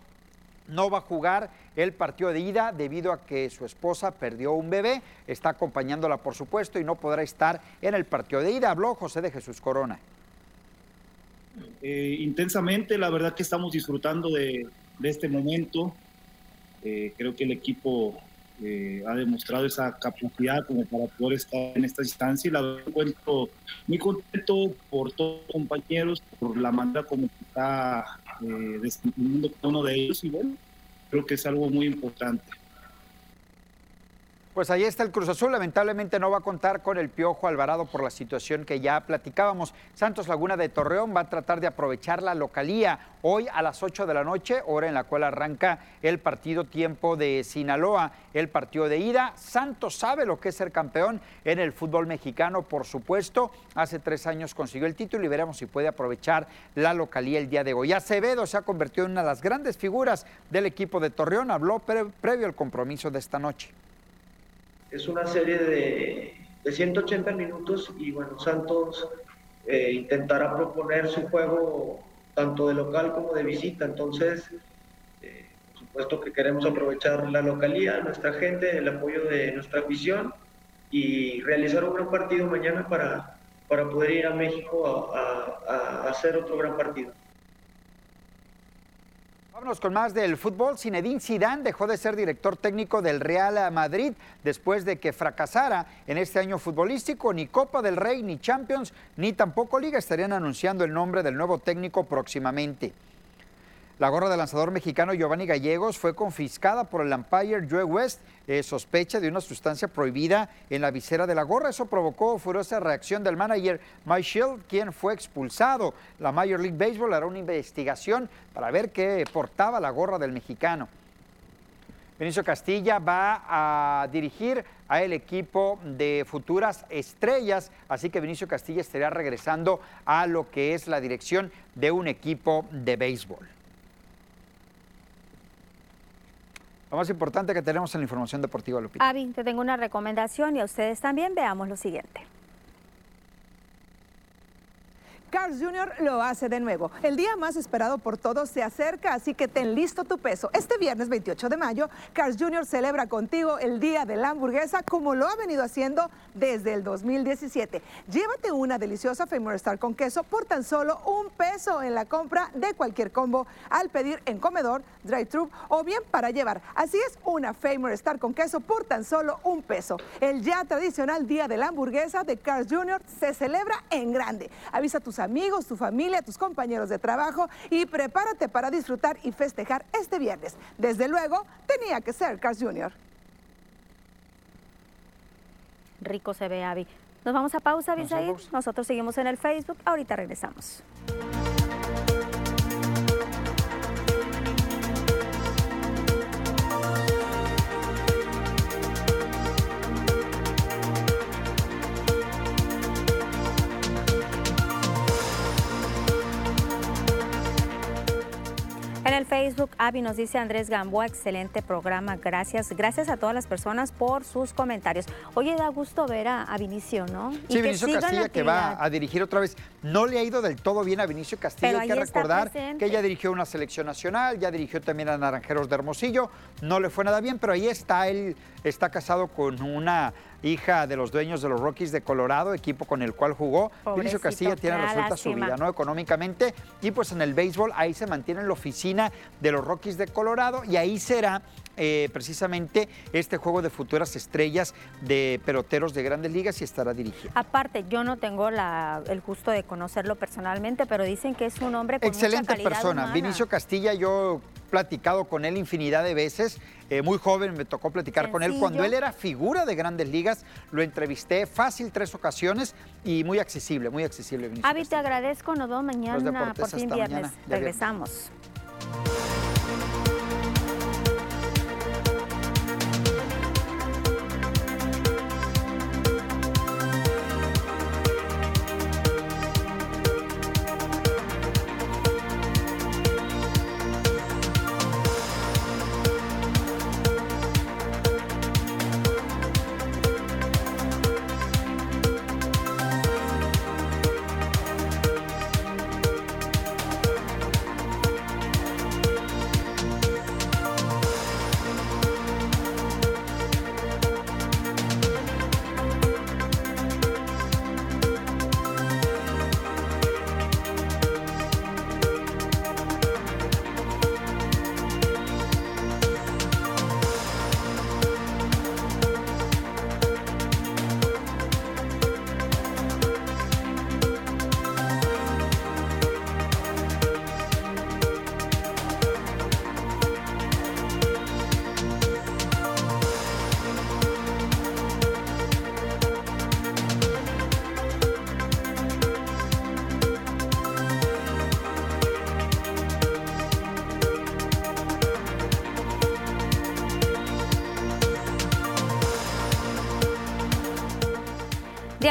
Speaker 15: no va a jugar el partido de ida debido a que su esposa perdió un bebé, está acompañándola por supuesto y no podrá estar en el partido de ida. Habló José de Jesús Corona.
Speaker 16: Eh, intensamente, la verdad que estamos disfrutando de, de este momento. Eh, creo que el equipo eh, ha demostrado esa capacidad como para poder estar en esta instancia y la encuentro muy contento por todos los compañeros, por la manera como está eh, desempeñando cada uno de ellos y bueno, creo que es algo muy importante.
Speaker 15: Pues ahí está el Cruz Azul. Lamentablemente no va a contar con el Piojo Alvarado por la situación que ya platicábamos. Santos Laguna de Torreón va a tratar de aprovechar la localía hoy a las 8 de la noche, hora en la cual arranca el partido tiempo de Sinaloa, el partido de ida. Santos sabe lo que es ser campeón en el fútbol mexicano, por supuesto. Hace tres años consiguió el título y veremos si puede aprovechar la localía el día de hoy. Acevedo se ha convertido en una de las grandes figuras del equipo de Torreón. Habló previo al compromiso de esta noche
Speaker 17: es una serie de, de 180 minutos y bueno, Santos eh, intentará proponer su juego tanto de local como de visita. Entonces, eh, por supuesto que queremos aprovechar la localía, nuestra gente, el apoyo de nuestra afición y realizar un gran partido mañana para, para poder ir a México a hacer otro gran partido.
Speaker 15: Vámonos con más del fútbol. Zinedine Zidane dejó de ser director técnico del Real Madrid después de que fracasara en este año futbolístico. Ni Copa del Rey, ni Champions, ni tampoco Liga estarían anunciando el nombre del nuevo técnico próximamente. La gorra del lanzador mexicano Giovanni Gallegos fue confiscada por el umpire Joe West, eh, sospecha de una sustancia prohibida en la visera de la gorra. Eso provocó furiosa reacción del manager Mike Shield, quien fue expulsado. La Major League Baseball hará una investigación para ver qué portaba la gorra del mexicano. Benicio Castilla va a dirigir a el equipo de futuras estrellas, así que Benicio Castilla estaría regresando a lo que es la dirección de un equipo de béisbol. Lo más importante que tenemos en la información deportiva, Lupita.
Speaker 1: Avi, te tengo una recomendación y a ustedes también veamos lo siguiente.
Speaker 18: Cars Jr. lo hace de nuevo. El día más esperado por todos se acerca, así que ten listo tu peso. Este viernes 28 de mayo, Cars Jr. celebra contigo el Día de la Hamburguesa como lo ha venido haciendo desde el 2017. Llévate una deliciosa Famous Star con queso por tan solo un peso en la compra de cualquier combo al pedir en comedor, drive-thru o bien para llevar. Así es, una Famous Star con queso por tan solo un peso. El ya tradicional Día de la Hamburguesa de Cars Jr. se celebra en grande. Avisa a tus amigos, tu familia, tus compañeros de trabajo y prepárate para disfrutar y festejar este viernes. Desde luego, tenía que ser Cars Jr.
Speaker 1: Rico se ve, Avi. Nos vamos a pausa, Abisaid. Nosotros seguimos en el Facebook. Ahorita regresamos. Facebook, Avi nos dice Andrés Gamboa, excelente programa, gracias. Gracias a todas las personas por sus comentarios. Oye, da gusto ver a, Vinicio, ¿no?
Speaker 15: Sí, Vinicio Castilla que va a dirigir otra vez. No le ha ido del todo bien a Vinicio Castilla, hay que recordar que ella dirigió una selección nacional, ya dirigió también a Naranjeros de Hermosillo, no le fue nada bien, pero ahí está, él está casado con una hija de los dueños de los Rockies de Colorado, equipo con el cual jugó. Vinicio Castilla tiene resuelta su vida, ¿no? Económicamente. Y pues en el béisbol ahí se mantiene en la oficina de los Rockies de Colorado y ahí será eh, precisamente este juego de futuras estrellas de peloteros de grandes ligas y estará dirigido.
Speaker 1: Aparte, yo no tengo el gusto de conocerlo personalmente, pero dicen que es un hombre con
Speaker 15: Excelente
Speaker 1: mucha
Speaker 15: persona. Vinicio Castilla, yo platicado con él infinidad de veces. Eh, muy joven me tocó platicar con él. Cuando él era figura de grandes ligas, lo entrevisté fácil tres ocasiones y muy accesible, muy accesible.
Speaker 1: Avi, te agradezco. Nos vemos mañana por fin viernes. Regresamos.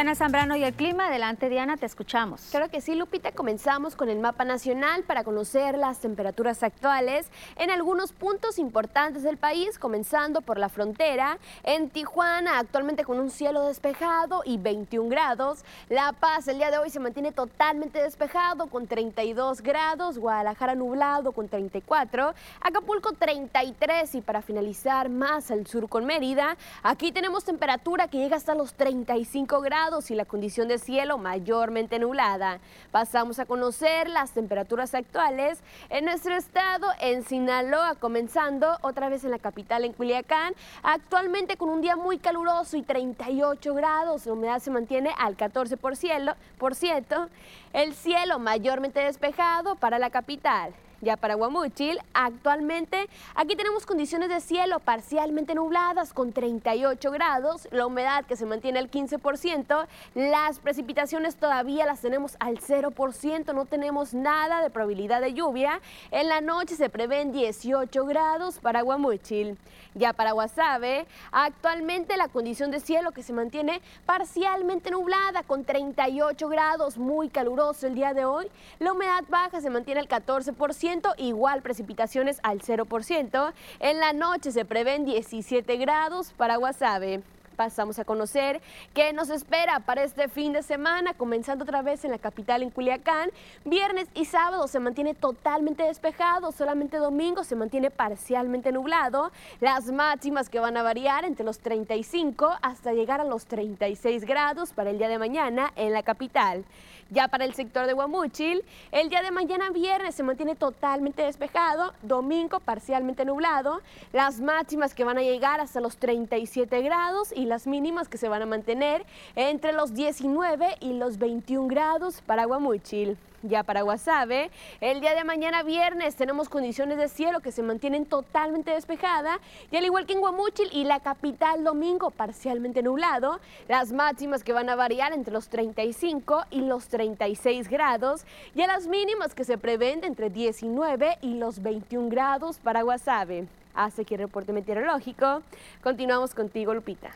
Speaker 1: Diana Zambrano y el clima. Adelante, Diana, te escuchamos.
Speaker 19: Claro que sí, Lupita. Comenzamos con el mapa nacional para conocer las temperaturas actuales en algunos puntos importantes del país, comenzando por la frontera. En Tijuana, actualmente con un cielo despejado y 21 grados. La Paz, el día de hoy se mantiene totalmente despejado con 32 grados. Guadalajara nublado con 34. Acapulco 33 y para finalizar más al sur con Mérida, aquí tenemos temperatura que llega hasta los 35 grados y la condición de cielo mayormente nublada. Pasamos a conocer las temperaturas actuales en nuestro estado, en Sinaloa, comenzando otra vez en la capital, en Culiacán, actualmente con un día muy caluroso y 38 grados, la humedad se mantiene al 14%, el cielo mayormente despejado para la capital. Ya para Guamuchil, actualmente aquí tenemos condiciones de cielo parcialmente nubladas con 38 grados, la humedad que se mantiene al 15%, las precipitaciones todavía las tenemos al 0%, no tenemos nada de probabilidad de lluvia. En la noche se prevén 18 grados para Guamuchil. Ya para Guasave, actualmente la condición de cielo que se mantiene parcialmente nublada con 38 grados, muy caluroso el día de hoy. La humedad baja se mantiene al 14%, igual precipitaciones al 0%. En la noche se prevén 17 grados para Guasave pasamos a conocer qué nos espera para este fin de semana, comenzando otra vez en la capital, en Culiacán. Viernes y sábado se mantiene totalmente despejado, solamente domingo se mantiene parcialmente nublado. Las máximas que van a variar entre los 35 hasta llegar a los 36 grados para el día de mañana en la capital. Ya para el sector de Guamuchil, el día de mañana viernes se mantiene totalmente despejado, domingo parcialmente nublado, las máximas que van a llegar hasta los 37 grados y las mínimas que se van a mantener entre los 19 y los 21 grados para Guamuchil. Ya para Guasave, el día de mañana viernes tenemos condiciones de cielo que se mantienen totalmente despejada y al igual que en Guamuchil y la capital domingo parcialmente nublado, las máximas que van a variar entre los 35 y los 36 grados y a las mínimas que se prevén entre 19 y los 21 grados para Guasave. Hace aquí el reporte meteorológico. Continuamos contigo, Lupita.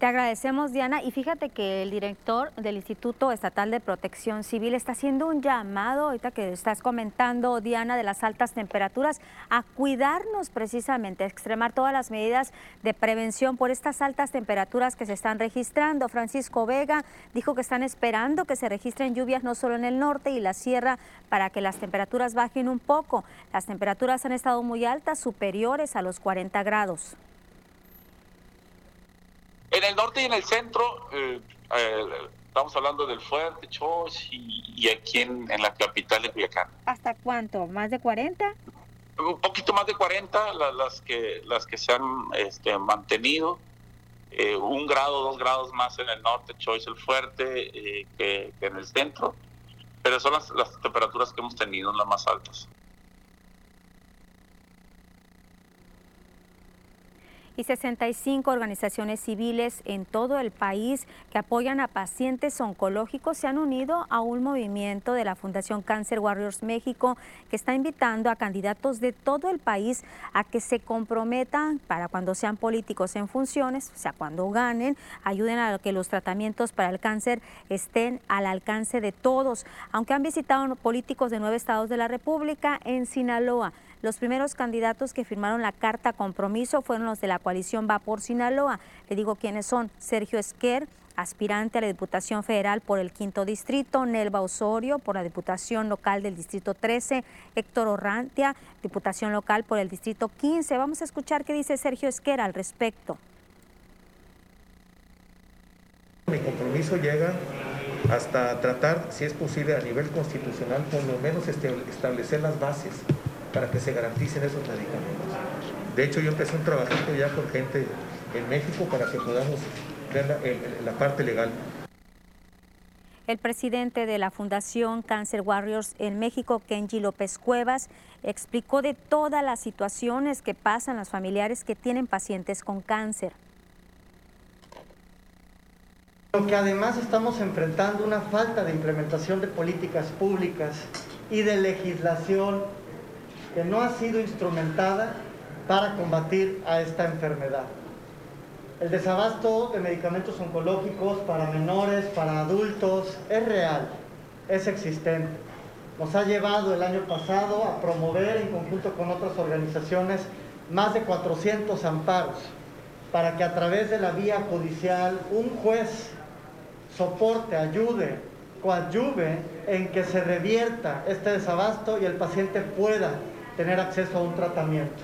Speaker 1: Te agradecemos, Diana. Y fíjate que el director del Instituto Estatal de Protección Civil está haciendo un llamado, ahorita que estás comentando, Diana, de las altas temperaturas, a cuidarnos precisamente, a extremar todas las medidas de prevención por estas altas temperaturas que se están registrando. Francisco Vega dijo que están esperando que se registren lluvias no solo en el norte y la sierra para que las temperaturas bajen un poco. Las temperaturas han estado muy altas, superiores a los 40 grados.
Speaker 20: En el norte y en el centro, eh, eh, estamos hablando del Fuerte, Chos y, aquí en, la capital de Culiacán.
Speaker 1: ¿Hasta cuánto? ¿Más de 40?
Speaker 20: Un poquito más de 40 las, que, las que se han este, mantenido. Eh, un grado, dos grados más en el norte, Choice el Fuerte, que, en el centro. Pero son las, las temperaturas que hemos tenido, las más altas.
Speaker 1: Y 65 organizaciones civiles en todo el país que apoyan a pacientes oncológicos se han unido a un movimiento de la Fundación Cancer Warriors México que está invitando a candidatos de todo el país a que se comprometan para cuando sean políticos en funciones, o sea, cuando ganen, ayuden a que los tratamientos para el cáncer estén al alcance de todos. Aunque han visitado políticos de nueve estados de la República, en Sinaloa, los primeros candidatos que firmaron la carta compromiso fueron los de la coalición Va por Sinaloa. Le digo quiénes son. Sergio Esquer, aspirante a la Diputación Federal por el Quinto Distrito, Nelva Osorio por la Diputación Local del Distrito 13, Héctor Orrantia, Diputación Local por el Distrito 15. Vamos a escuchar qué dice Sergio Esquer al respecto.
Speaker 21: Mi compromiso llega hasta tratar, si es posible, a nivel constitucional, por lo menos establecer las bases para que se garanticen esos medicamentos. De hecho, yo empecé un trabajito ya con gente en México para que podamos ver la, parte legal.
Speaker 1: El presidente de la Fundación Cancer Warriors en México, Kenji López Cuevas, explicó de todas las situaciones que pasan los familiares que tienen pacientes con cáncer.
Speaker 22: Lo que además estamos enfrentando una falta de implementación de políticas públicas y de legislación que no ha sido instrumentada para combatir a esta enfermedad. El desabasto de medicamentos oncológicos para menores, para adultos, es real, es existente. Nos ha llevado el año pasado a promover en conjunto con otras organizaciones más de 400 amparos para que a través de la vía judicial un juez soporte, ayude, coadyuve en que se revierta este desabasto y el paciente pueda tener acceso a un tratamiento.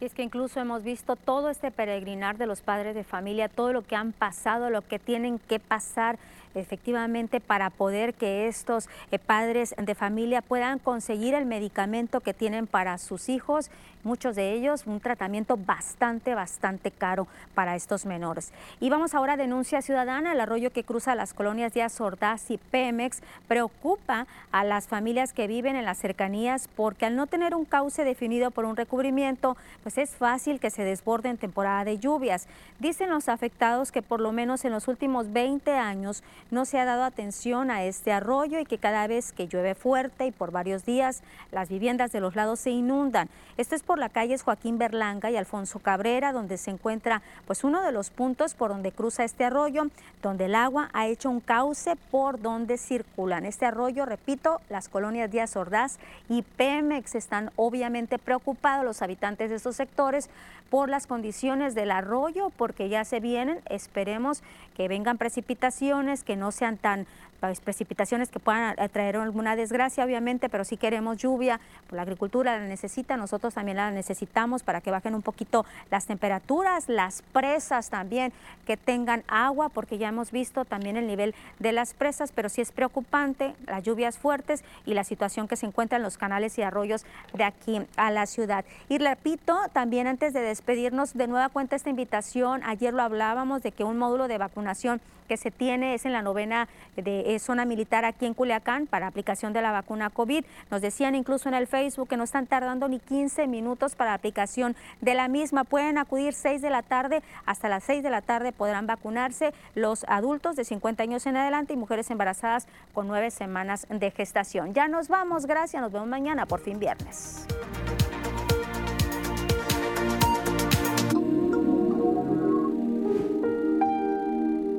Speaker 1: Y es que incluso hemos visto todo este peregrinar de los padres de familia, todo lo que han pasado, lo que tienen que pasar efectivamente para poder que estos eh, padres de familia puedan conseguir el medicamento que tienen para sus hijos, muchos de ellos un tratamiento bastante, bastante caro para estos menores. Y vamos ahora a denuncia ciudadana, el arroyo que cruza las colonias de Azordaz y Pemex preocupa a las familias que viven en las cercanías porque al no tener un cauce definido por un recubrimiento, pues es fácil que se desborde en temporada de lluvias. Dicen los afectados que por lo menos en los últimos 20 años no se ha dado atención a este arroyo y que cada vez que llueve fuerte y por varios días, las viviendas de los lados se inundan. Esto es por la calle Joaquín Berlanga y Alfonso Cabrera, donde se encuentra pues uno de los puntos por donde cruza este arroyo, donde el agua ha hecho un cauce por donde circulan. Este arroyo, repito, las colonias Díaz Ordaz y Pemex están obviamente preocupados los habitantes de estos sectores por las condiciones del arroyo, porque ya se vienen, esperemos que vengan precipitaciones, que no sean tan precipitaciones que puedan traer alguna desgracia, obviamente, pero si queremos lluvia, pues la agricultura la necesita, nosotros también la necesitamos para que bajen un poquito las temperaturas, las presas también que tengan agua, porque ya hemos visto también el nivel de las presas, pero sí es preocupante las lluvias fuertes y la situación que se encuentra en los canales y arroyos de aquí a la ciudad. Y repito, también antes de despedirnos, de nueva cuenta esta invitación, ayer lo hablábamos de que un módulo de vacunación que se tiene es en la novena de eh, zona militar aquí en Culiacán para aplicación de la vacuna COVID. Nos decían incluso en el Facebook que no están tardando ni 15 minutos para aplicación de la misma. Pueden acudir 6 de la tarde, hasta las 6 de la tarde podrán vacunarse los adultos de 50 años en adelante y mujeres embarazadas con nueve semanas de gestación. Ya nos vamos, gracias, nos vemos mañana por fin viernes.